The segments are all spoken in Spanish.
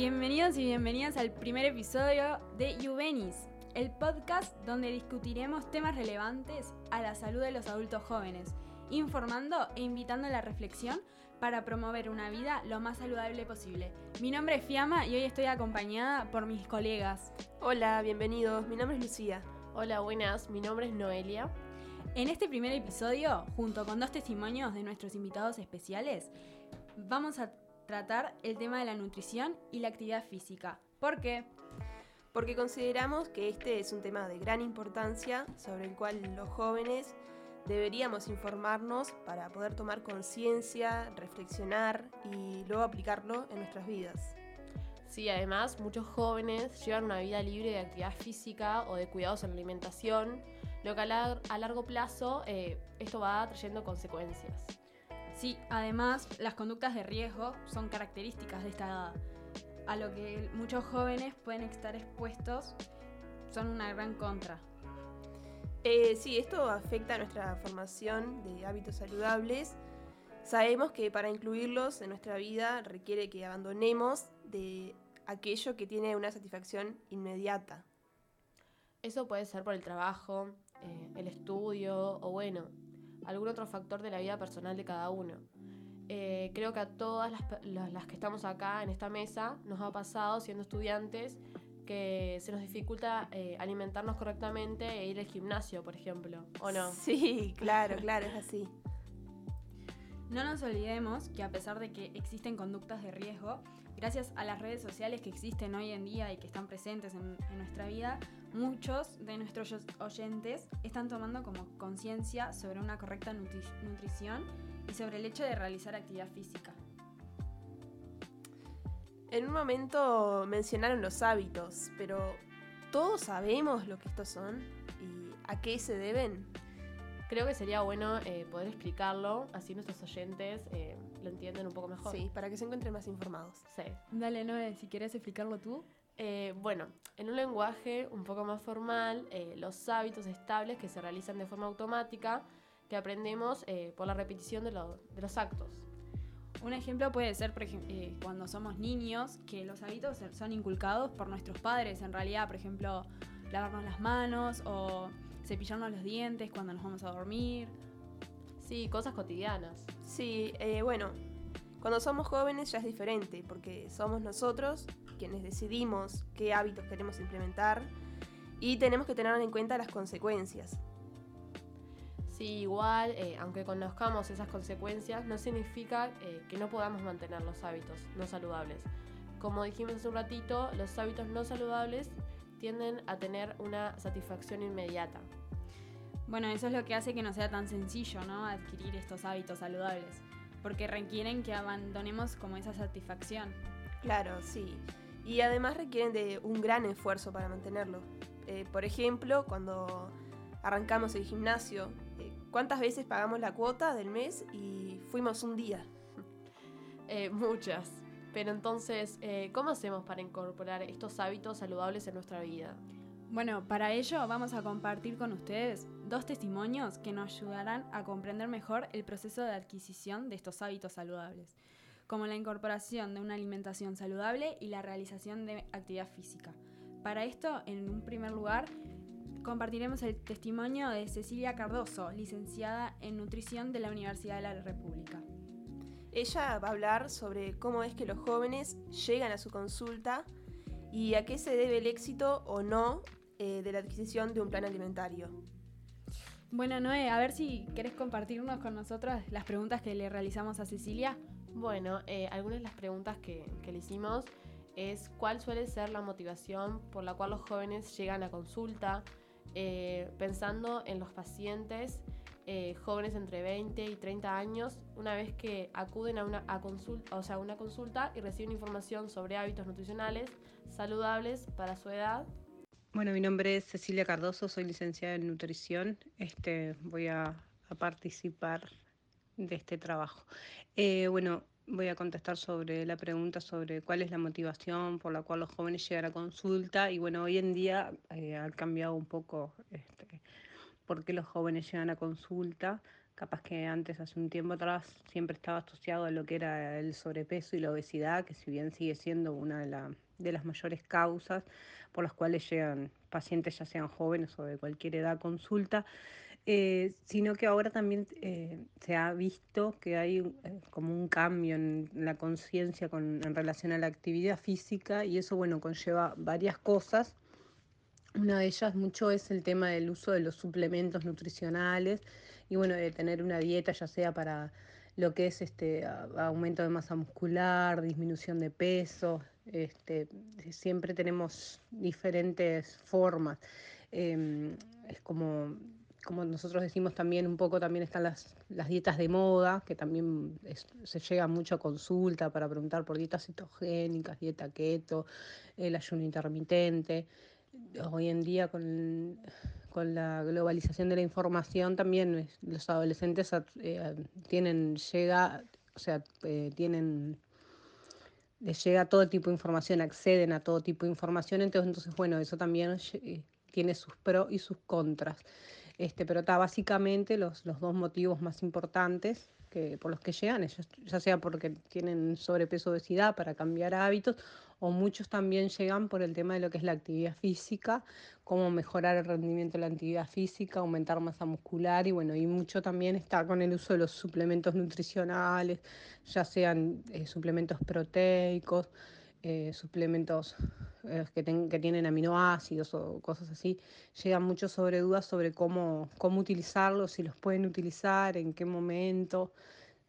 Bienvenidos y bienvenidas al primer episodio de Juvenis, el podcast donde discutiremos temas relevantes a la salud de los adultos jóvenes, informando e invitando a la reflexión para promover una vida lo más saludable posible. Mi nombre es Fiamma y hoy estoy acompañada por mis colegas. Hola, bienvenidos. Mi nombre es Lucía. Hola, buenas. Mi nombre es Noelia. En este primer episodio, junto con dos testimonios de nuestros invitados especiales, vamos a tratar el tema de la nutrición y la actividad física. ¿Por qué? Porque consideramos que este es un tema de gran importancia sobre el cual los jóvenes deberíamos informarnos para poder tomar conciencia, reflexionar y luego aplicarlo en nuestras vidas. Sí, además muchos jóvenes llevan una vida libre de actividad física o de cuidados en la alimentación, lo que a, largo plazo eh, esto va trayendo consecuencias. Sí, además las conductas de riesgo son características de esta edad, a lo que muchos jóvenes pueden estar expuestos, son una gran contra. Eh, sí, esto afecta a nuestra formación de hábitos saludables. Sabemos que para incluirlos en nuestra vida requiere que abandonemos de aquello que tiene una satisfacción inmediata. Eso puede ser por el trabajo, eh, el estudio o bueno, algún otro factor de la vida personal de cada uno. Eh, creo que a todas las, que estamos acá en esta mesa nos ha pasado siendo estudiantes que se nos dificulta eh, alimentarnos correctamente e ir al gimnasio, por ejemplo, ¿o no? Sí, claro, claro, es así. No nos olvidemos que a pesar de que existen conductas de riesgo, gracias a las redes sociales que existen hoy en día y que están presentes en, nuestra vida, muchos de nuestros oyentes están tomando como conciencia sobre una correcta nutrición y sobre el hecho de realizar actividad física. En un momento mencionaron los hábitos, pero ¿todos sabemos lo que estos son y a qué se deben? Creo que sería bueno eh, poder explicarlo, así nuestros oyentes eh, lo entienden un poco mejor. Sí, para que se encuentren más informados. Sí. Dale, Noé, si quieres explicarlo tú. Eh, bueno, en un lenguaje un poco más formal, los hábitos estables que se realizan de forma automática, que aprendemos por la repetición de, de, los actos. Un ejemplo puede ser, por ejemplo, cuando somos niños, que los hábitos son inculcados por nuestros padres, en realidad, por ejemplo, lavarnos las manos o cepillarnos los dientes cuando nos vamos a dormir. Sí, cosas cotidianas. Sí, eh, bueno, cuando somos jóvenes ya es diferente, porque somos nosotros quienes decidimos qué hábitos queremos implementar y tenemos que tener en cuenta las consecuencias. Sí, igual, eh, aunque conozcamos esas consecuencias, no significa eh, que no podamos mantener los hábitos no saludables. Como dijimos hace un ratito, los hábitos no saludables tienden a tener una satisfacción inmediata. Bueno, eso es lo que hace que no sea tan sencillo, ¿no? Adquirir estos hábitos saludables, porque requieren que abandonemos como esa satisfacción. Claro, sí. Y además requieren de un gran esfuerzo para mantenerlo. Eh, por ejemplo, cuando arrancamos el gimnasio, eh, ¿cuántas veces pagamos la cuota del mes y fuimos un día? Eh, muchas. Pero entonces, eh, ¿cómo hacemos para incorporar estos hábitos saludables en nuestra vida? Bueno, para ello vamos a compartir con ustedes dos testimonios que nos ayudarán a comprender mejor el proceso de adquisición de estos hábitos saludables, como la incorporación de una alimentación saludable y la realización de actividad física. Para esto, en un primer lugar, compartiremos el testimonio de Cecilia Cardoso, licenciada en nutrición de la Universidad de la República. Ella va a hablar sobre cómo es que los jóvenes llegan a su consulta y a qué se debe el éxito o no eh, de la adquisición de un plan alimentario. Bueno, Noé, a ver si querés compartirnos con nosotros las preguntas que le realizamos a Cecilia. Bueno, eh, algunas de las preguntas que, le hicimos es cuál suele ser la motivación por la cual los jóvenes llegan a consulta, eh, pensando en los pacientes eh, jóvenes entre 20 y 30 años, una vez que acuden a una, consulta, o sea, una consulta y reciben información sobre hábitos nutricionales saludables para su edad. Bueno, mi nombre es Cecilia Cardoso, soy licenciada en nutrición. Este, voy a, participar de este trabajo. Eh, bueno, voy a contestar sobre la pregunta sobre cuál es la motivación por la cual los jóvenes llegan a consulta. Y bueno, hoy en día eh, ha cambiado un poco este, por qué los jóvenes llegan a consulta. Capaz que antes, hace un tiempo atrás, siempre estaba asociado a lo que era el sobrepeso y la obesidad, que si bien sigue siendo una de, de las mayores causas por las cuales llegan pacientes, ya sean jóvenes o de cualquier edad, a consulta. Eh, sino que ahora también eh, se ha visto que hay eh, como un cambio en la conciencia en relación a la actividad física y eso, bueno, conlleva varias cosas. Una de ellas mucho es el tema del uso de los suplementos nutricionales y, bueno, de tener una dieta ya sea para lo que es este aumento de masa muscular, disminución de peso, este, siempre tenemos diferentes formas. Em, es como como nosotros decimos también, un poco también están las, dietas de moda, que también se llega mucho a consulta para preguntar por dietas cetogénicas, dieta keto, el ayuno intermitente. Hoy en día con, la globalización de la información también los adolescentes eh, tienen, llega, o sea, eh, tienen les llega todo tipo de información, acceden a todo tipo de información, entonces, entonces bueno, eso también eh, tiene sus pros y sus contras. Este, pero está básicamente los, los dos motivos más importantes que, por los que llegan, ya sea porque tienen sobrepeso obesidad para cambiar hábitos, o muchos también llegan por el tema de lo que es la actividad física, cómo mejorar el rendimiento de la actividad física, aumentar masa muscular y bueno, y mucho también está con el uso de los suplementos nutricionales, ya sean eh, suplementos proteicos, eh, suplementos eh, que, tienen aminoácidos o cosas así, llegan mucho sobre dudas sobre cómo, cómo utilizarlos, si los pueden utilizar, en qué momento.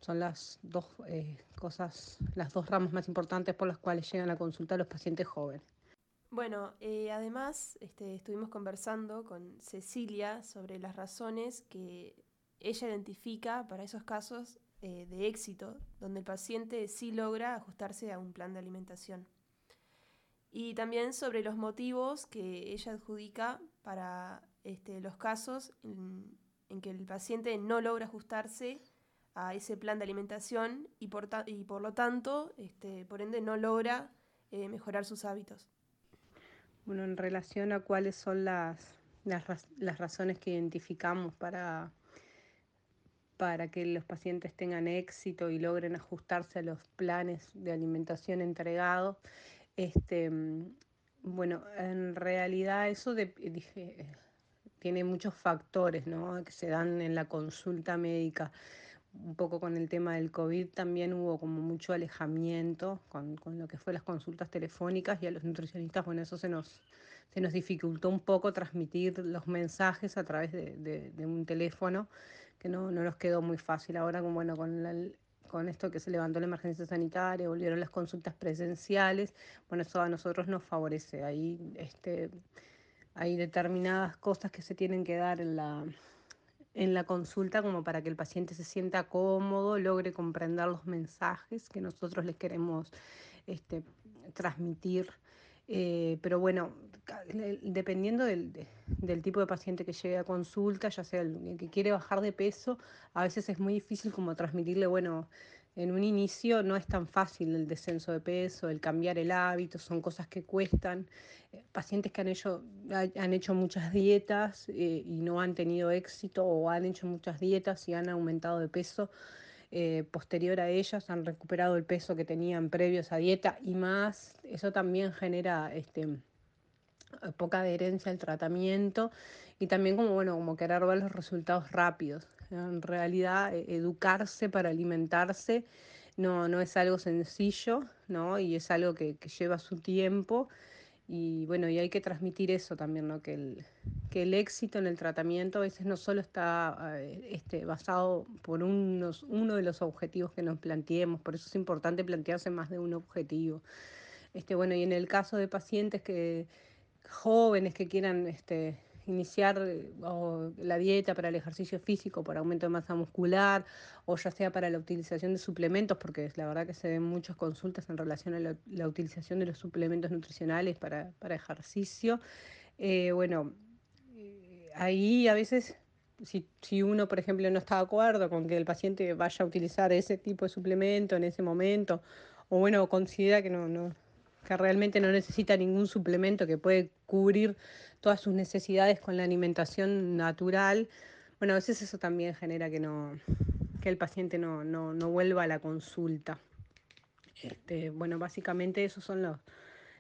Son las dos eh, cosas, las dos ramas más importantes por las cuales llegan a consultar los pacientes jóvenes. Bueno, además este, estuvimos conversando con Cecilia sobre las razones que ella identifica para esos casos eh, de éxito, donde el paciente sí logra ajustarse a un plan de alimentación. Y también sobre los motivos que ella adjudica para este, los casos en, que el paciente no logra ajustarse a ese plan de alimentación y por, y por lo tanto, este, por ende, no logra eh, mejorar sus hábitos. Bueno, en relación a cuáles son las, las razones que identificamos para para que los pacientes tengan éxito y logren ajustarse a los planes de alimentación entregados. Este, bueno, en realidad eso tiene muchos factores que se dan en la consulta médica. Un poco con el tema del COVID también hubo como mucho alejamiento con, lo que fue las consultas telefónicas y a los nutricionistas, bueno, eso se nos, se nos dificultó un poco transmitir los mensajes a través de un teléfono que no, no nos quedó muy fácil. Ahora, con, bueno, con, con esto que se levantó la emergencia sanitaria, volvieron las consultas presenciales, bueno, eso a nosotros nos favorece. Ahí este, hay determinadas cosas que se tienen que dar en la, en la consulta como para que el paciente se sienta cómodo, logre comprender los mensajes que nosotros les queremos este, transmitir. Eh, pero bueno, dependiendo del, tipo de paciente que llegue a consulta, ya sea el, que quiere bajar de peso, a veces es muy difícil como transmitirle, bueno, en un inicio no es tan fácil el descenso de peso, el cambiar el hábito, son cosas que cuestan. Eh, pacientes que han hecho, han hecho muchas dietas eh, y no han tenido éxito o han hecho muchas dietas y han aumentado de peso. Eh, posterior a ellas han recuperado el peso que tenían previo a esa dieta y más, eso también genera este, poca adherencia al tratamiento y también como, bueno, como querer ver los resultados rápidos. En realidad, e-, educarse para alimentarse no, no es algo sencillo, ¿no? Y es algo que, lleva su tiempo. Y bueno, y hay que transmitir eso también, ¿no? Que el, que el éxito en el tratamiento a veces no solo está eh, este, basado por unos, uno de los objetivos que nos planteemos, por eso es importante plantearse más de un objetivo. Este, bueno, y en el caso de pacientes que, jóvenes que quieran este, iniciar eh, la dieta para el ejercicio físico, para aumento de masa muscular, o ya sea para la utilización de suplementos, porque la verdad que se ven muchas consultas en relación a la, utilización de los suplementos nutricionales para, ejercicio. Eh, bueno, eh, ahí a veces, si, si, uno, por ejemplo, no está de acuerdo con que el paciente vaya a utilizar ese tipo de suplemento en ese momento, o bueno, considera que no que realmente no necesita ningún suplemento, que puede cubrir todas sus necesidades con la alimentación natural. Bueno, a veces eso también genera que, no, que el paciente no, vuelva a la consulta. Este, bueno, básicamente esos son los,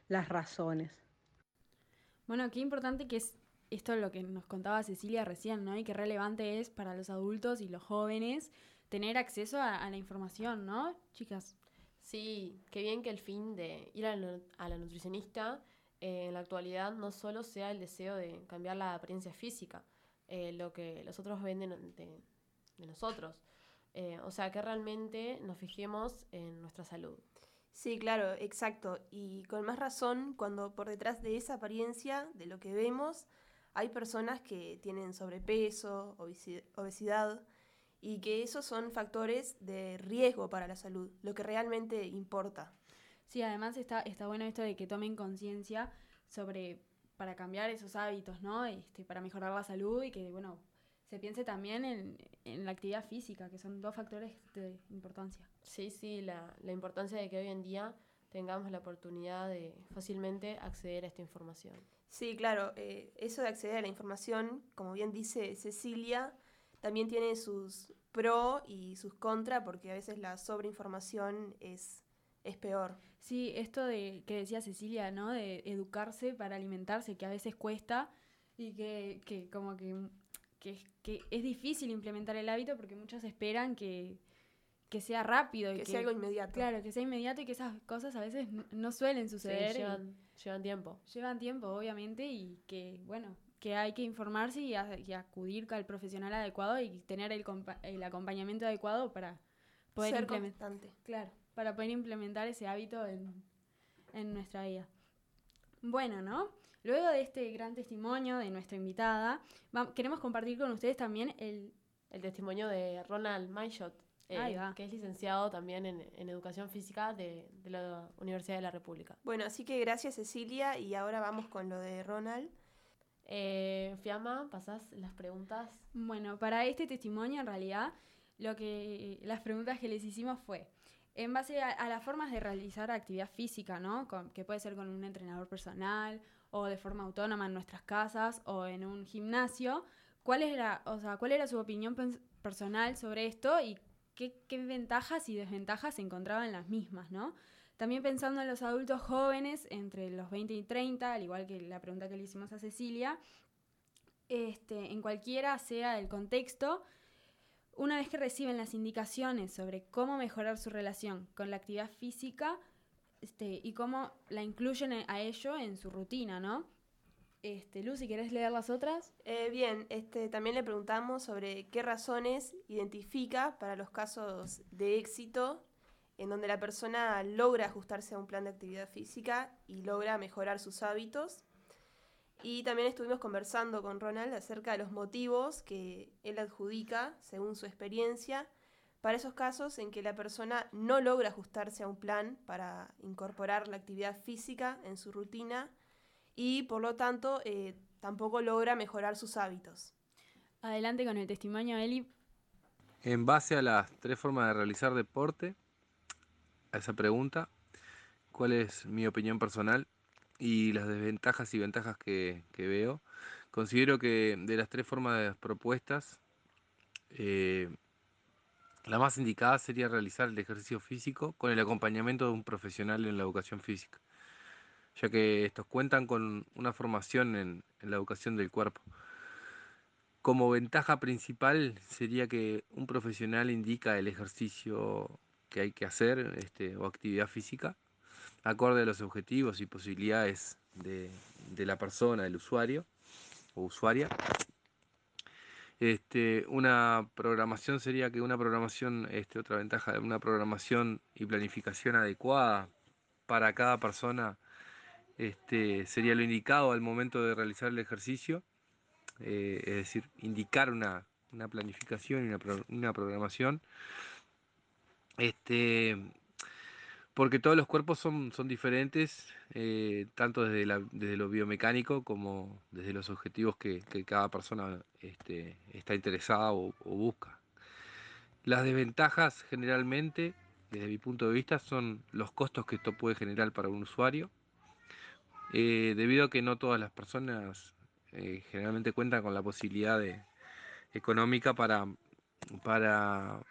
las razones. Bueno, qué importante que es esto lo que nos contaba Cecilia recién, ¿no? Y qué relevante es para los adultos y los jóvenes tener acceso a, la información, ¿no, chicas? Sí, qué bien que el fin de ir a la, nutricionista eh, en la actualidad no solo sea el deseo de cambiar la apariencia física, eh, lo que los otros venden de, nosotros. Eh, o sea, que realmente nos fijemos en nuestra salud. Sí, claro, exacto. Y con más razón cuando por detrás de esa apariencia, de lo que vemos, hay personas que tienen sobrepeso, obesidad, y que esos son factores de riesgo para la salud, lo que realmente importa. Sí, además está, está bueno esto de que tomen conciencia sobre, para cambiar esos hábitos, ¿no? Este, para mejorar la salud y que, bueno, se piense también en, en la actividad física, que son dos factores de importancia. Sí, sí, la, la importancia de que hoy en día tengamos la oportunidad de fácilmente acceder a esta información. Sí, claro, eh, eso de acceder a la información, como bien dice Cecilia, también tiene sus pro y sus contra, porque a veces la sobreinformación es, es peor. Sí, esto de que decía Cecilia, ¿no? De educarse para alimentarse, que a veces cuesta y que, que como que, que, que es difícil implementar el hábito porque muchos esperan que, que sea rápido. Que, sea algo inmediato. Claro, que sea inmediato y que esas cosas a veces no suelen suceder. llevan, llevan, tiempo. Llevan tiempo, obviamente, y que, bueno, que hay que informarse y, acudir al profesional adecuado y tener el, el acompañamiento adecuado para poder implementar. Claro, para poder implementar ese hábito en, en nuestra vida. Bueno, ¿no? Luego de este gran testimonio de nuestra invitada, queremos compartir con ustedes también el, el testimonio de Ronald Mayshot eh, que es licenciado también en, Educación Física de, la Universidad de la República. Bueno, así que gracias Cecilia y ahora vamos con lo de Ronald. Eh, Fiamma, pasás las preguntas. Bueno, para este testimonio en realidad lo que las preguntas que les hicimos fue en base a, las formas de realizar actividad física, ¿no? que puede ser con un entrenador personal o de forma autónoma en nuestras casas o en un gimnasio. ¿Cuál era, o sea, cuál era su opinión personal sobre esto y qué, ventajas y desventajas se encontraban las mismas, ¿no? También pensando en los adultos jóvenes entre los 20 y 30, al igual que la pregunta que le hicimos a Cecilia, este, en cualquiera sea el contexto, una vez que reciben las indicaciones sobre cómo mejorar su relación con la actividad física este, y cómo la incluyen a ello en su rutina, ¿no? Este, Lucy, ¿querés leer las otras? Eh, bien, este, también le preguntamos sobre qué razones identifica para los casos de éxito en donde la persona logra ajustarse a un plan de actividad física y logra mejorar sus hábitos. Y también estuvimos conversando con Ronald acerca de los motivos que él adjudica, según su experiencia, para esos casos en que la persona no logra ajustarse a un plan para incorporar la actividad física en su rutina y por lo tanto eh, tampoco logra mejorar sus hábitos. Adelante con el testimonio, Eli. En base a las tres formas de realizar deporte, a esa pregunta, ¿cuál es mi opinión personal y las desventajas y ventajas que, veo? Considero que de las tres formas propuestas, eh, la más indicada sería realizar el ejercicio físico con el acompañamiento de un profesional en la educación física ya que estos cuentan con una formación en, la educación del cuerpo. Como ventaja principal sería que un profesional indica el ejercicio que hay que hacer este, o actividad física, acorde a los objetivos y posibilidades de, la persona, del usuario o usuaria. Este, una programación sería que una programación, este, otra ventaja de una programación y planificación adecuada para cada persona este, sería lo indicado al momento de realizar el ejercicio, eh, es decir, indicar una, planificación y una, programación. Este, porque todos los cuerpos son, son diferentes, eh, tanto desde, lo biomecánico como desde los objetivos que, cada persona este, está interesada o, o, busca. Las desventajas generalmente, desde mi punto de vista, son los costos que esto puede generar para un usuario, eh, debido a que no todas las personas eh, generalmente cuentan con la posibilidad económica para, para,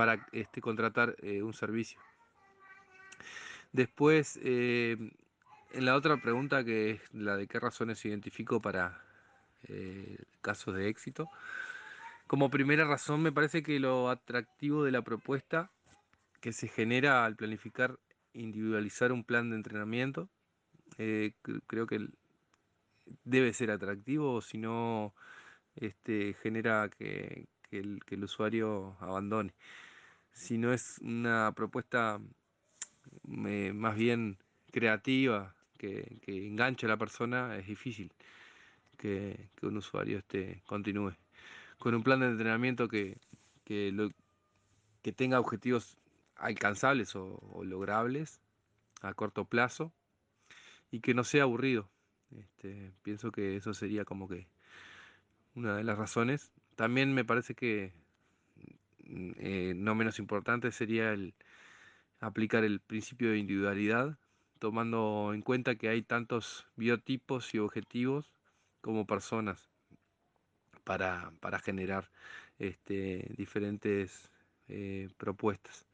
para este, contratar eh, un servicio. Después, en la otra pregunta, que es la de qué razones identifico para eh, casos de éxito, como primera razón me parece que lo atractivo de la propuesta que se genera al planificar individualizar un plan de entrenamiento, eh, creo que debe ser atractivo, si no este, genera que, el, usuario abandone. Si no es una propuesta más bien creativa, que, enganche a la persona, es difícil que, un usuario este, continúe. Con un plan de entrenamiento que, que, tenga objetivos alcanzables o, logrables a corto plazo y que no sea aburrido. Este, pienso que eso sería como que una de las razones. También me parece que eh, no menos importante sería el aplicar el principio de individualidad, tomando en cuenta que hay tantos biotipos y objetivos como personas para, generar este, diferentes eh, propuestas.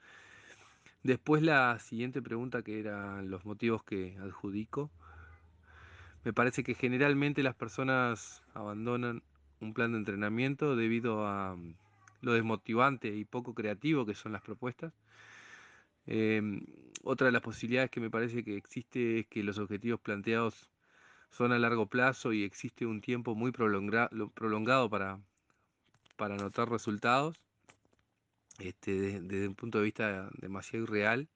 Después la siguiente pregunta que eran los motivos que adjudico. Me parece que generalmente las personas abandonan un plan de entrenamiento debido a mm, lo desmotivante y poco creativo que son las propuestas. Em, otra de las posibilidades que me parece que existe es que los objetivos planteados son a largo plazo y existe un tiempo muy prolongado para, para notar resultados este, desde, un punto de vista demasiado irreal.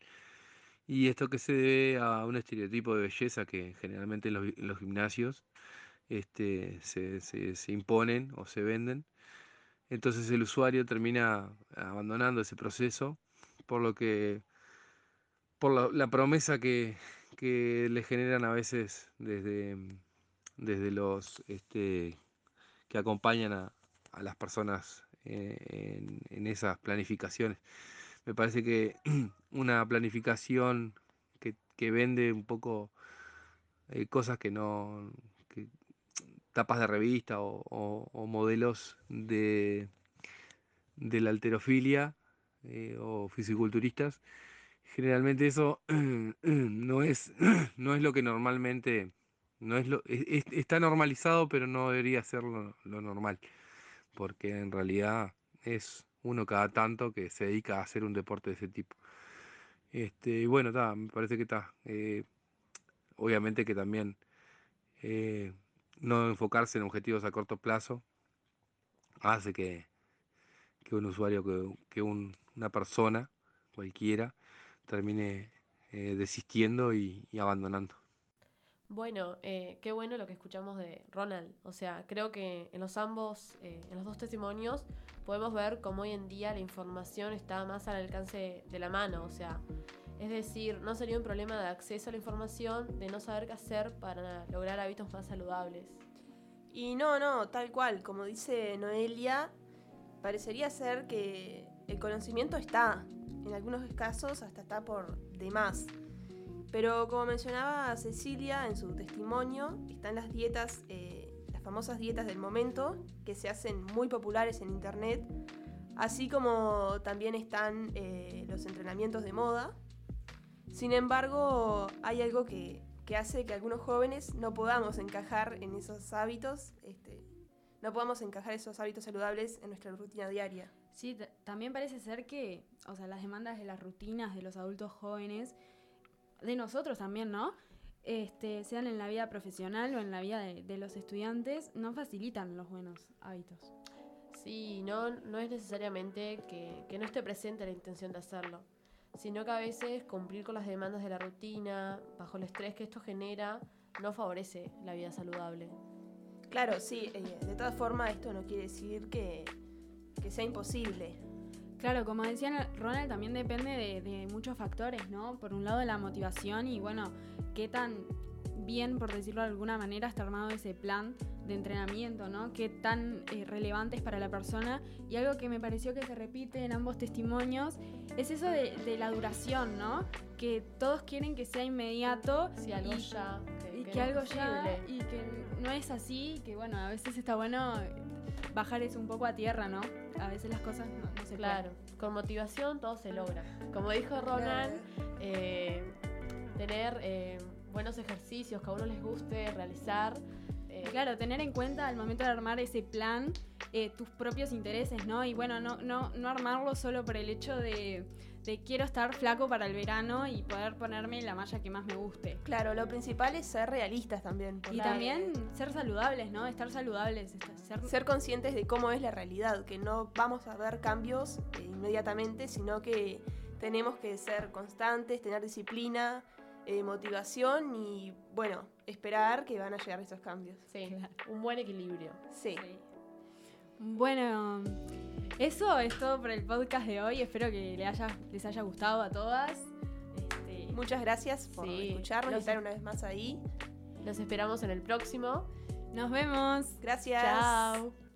Y esto que se debe a un estereotipo de belleza que generalmente en los, gimnasios este, se, imponen o se venden. Entonces el usuario termina abandonando ese proceso, por lo que, por la, promesa que, le generan a veces desde, desde los este, que acompañan a, a las personas eh, en, esas planificaciones. Me parece que una planificación que, vende un poco eh, cosas que no, tapas de revista o, modelos de, de la alterofilia eh, o fisiculturistas, generalmente eso no es, no es lo que normalmente, no es lo, está normalizado, pero no debería ser lo normal porque en realidad es uno cada tanto que se dedica a hacer un deporte de ese tipo. Este, bueno, me parece que está. Eh, obviamente que también eh, no enfocarse en objetivos a corto plazo hace que, un usuario, que, una persona cualquiera termine eh, desistiendo y abandonando. Bueno, eh, qué bueno lo que escuchamos de Ronald. O sea, creo que en los ambos, eh, en los dos testimonios, podemos ver cómo hoy en día la información está más al alcance de la mano. O sea, es decir, no sería un problema de acceso a la información, de no saber qué hacer para lograr hábitos más saludables. Y no, no, tal cual, como dice Noelia, parecería ser que el conocimiento está, en algunos casos hasta está por demás. Pero como mencionaba Cecilia en su testimonio, están las dietas, eh, las famosas dietas del momento, que se hacen muy populares en internet, así como también están eh, los entrenamientos de moda. Sin embargo, hay algo que, hace que algunos jóvenes no podamos encajar en esos hábitos, este, no podamos encajar esos hábitos saludables en nuestra rutina diaria. Sí, también parece ser que, o sea, las demandas de las rutinas de los adultos jóvenes de nosotros también, ¿no? Este, sean en la vida profesional o en la vida de, los estudiantes, no facilitan los buenos hábitos. Sí, no, no es necesariamente que, que no esté presente la intención de hacerlo, sino que a veces cumplir con las demandas de la rutina, bajo el estrés que esto genera, no favorece la vida saludable. Claro, sí, eh, de todas formas esto no quiere decir que, que sea imposible. Claro, como decía Ronald, también depende de, muchos factores, ¿no? Por un lado la motivación y bueno, qué tan bien, por decirlo de alguna manera, está armado ese plan de entrenamiento, ¿no? Qué tan eh, relevante es para la persona. Y algo que me pareció que se repite en ambos testimonios es eso de, la duración, ¿no? Que todos quieren que sea inmediato. Sí, algo ya. y que, algo ya. Y que no es así, que bueno, a veces está bueno bajar eso un poco a tierra, ¿no? A veces las cosas no, se Claro, con motivación todo se logra. Como dijo Ronald, eh, tener eh, buenos ejercicios que a uno les guste realizar. Eh, Claro, tener en cuenta al momento de armar ese plan eh, tus propios intereses, ¿no? Y bueno, no, no, no armarlo solo por el hecho de, de quiero estar flaco para el verano y poder ponerme la malla que más me guste. Claro, lo principal es ser realistas también. Y también ser saludables, ¿no? Estar saludables, est- ser, ser conscientes de cómo es la realidad, que no vamos a ver cambios eh, inmediatamente, sino que tenemos que ser constantes, tener disciplina, eh, motivación y, bueno, esperar que van a llegar estos cambios. sí, Claro. un buen equilibrio. Sí. Sí. Bueno, eso es todo por el podcast de hoy. Espero que le haya, les haya gustado a todas. Este, Muchas gracias por Sí, escucharnos y estar una vez más ahí. Los esperamos en el próximo. nos vemos. Gracias. Chao.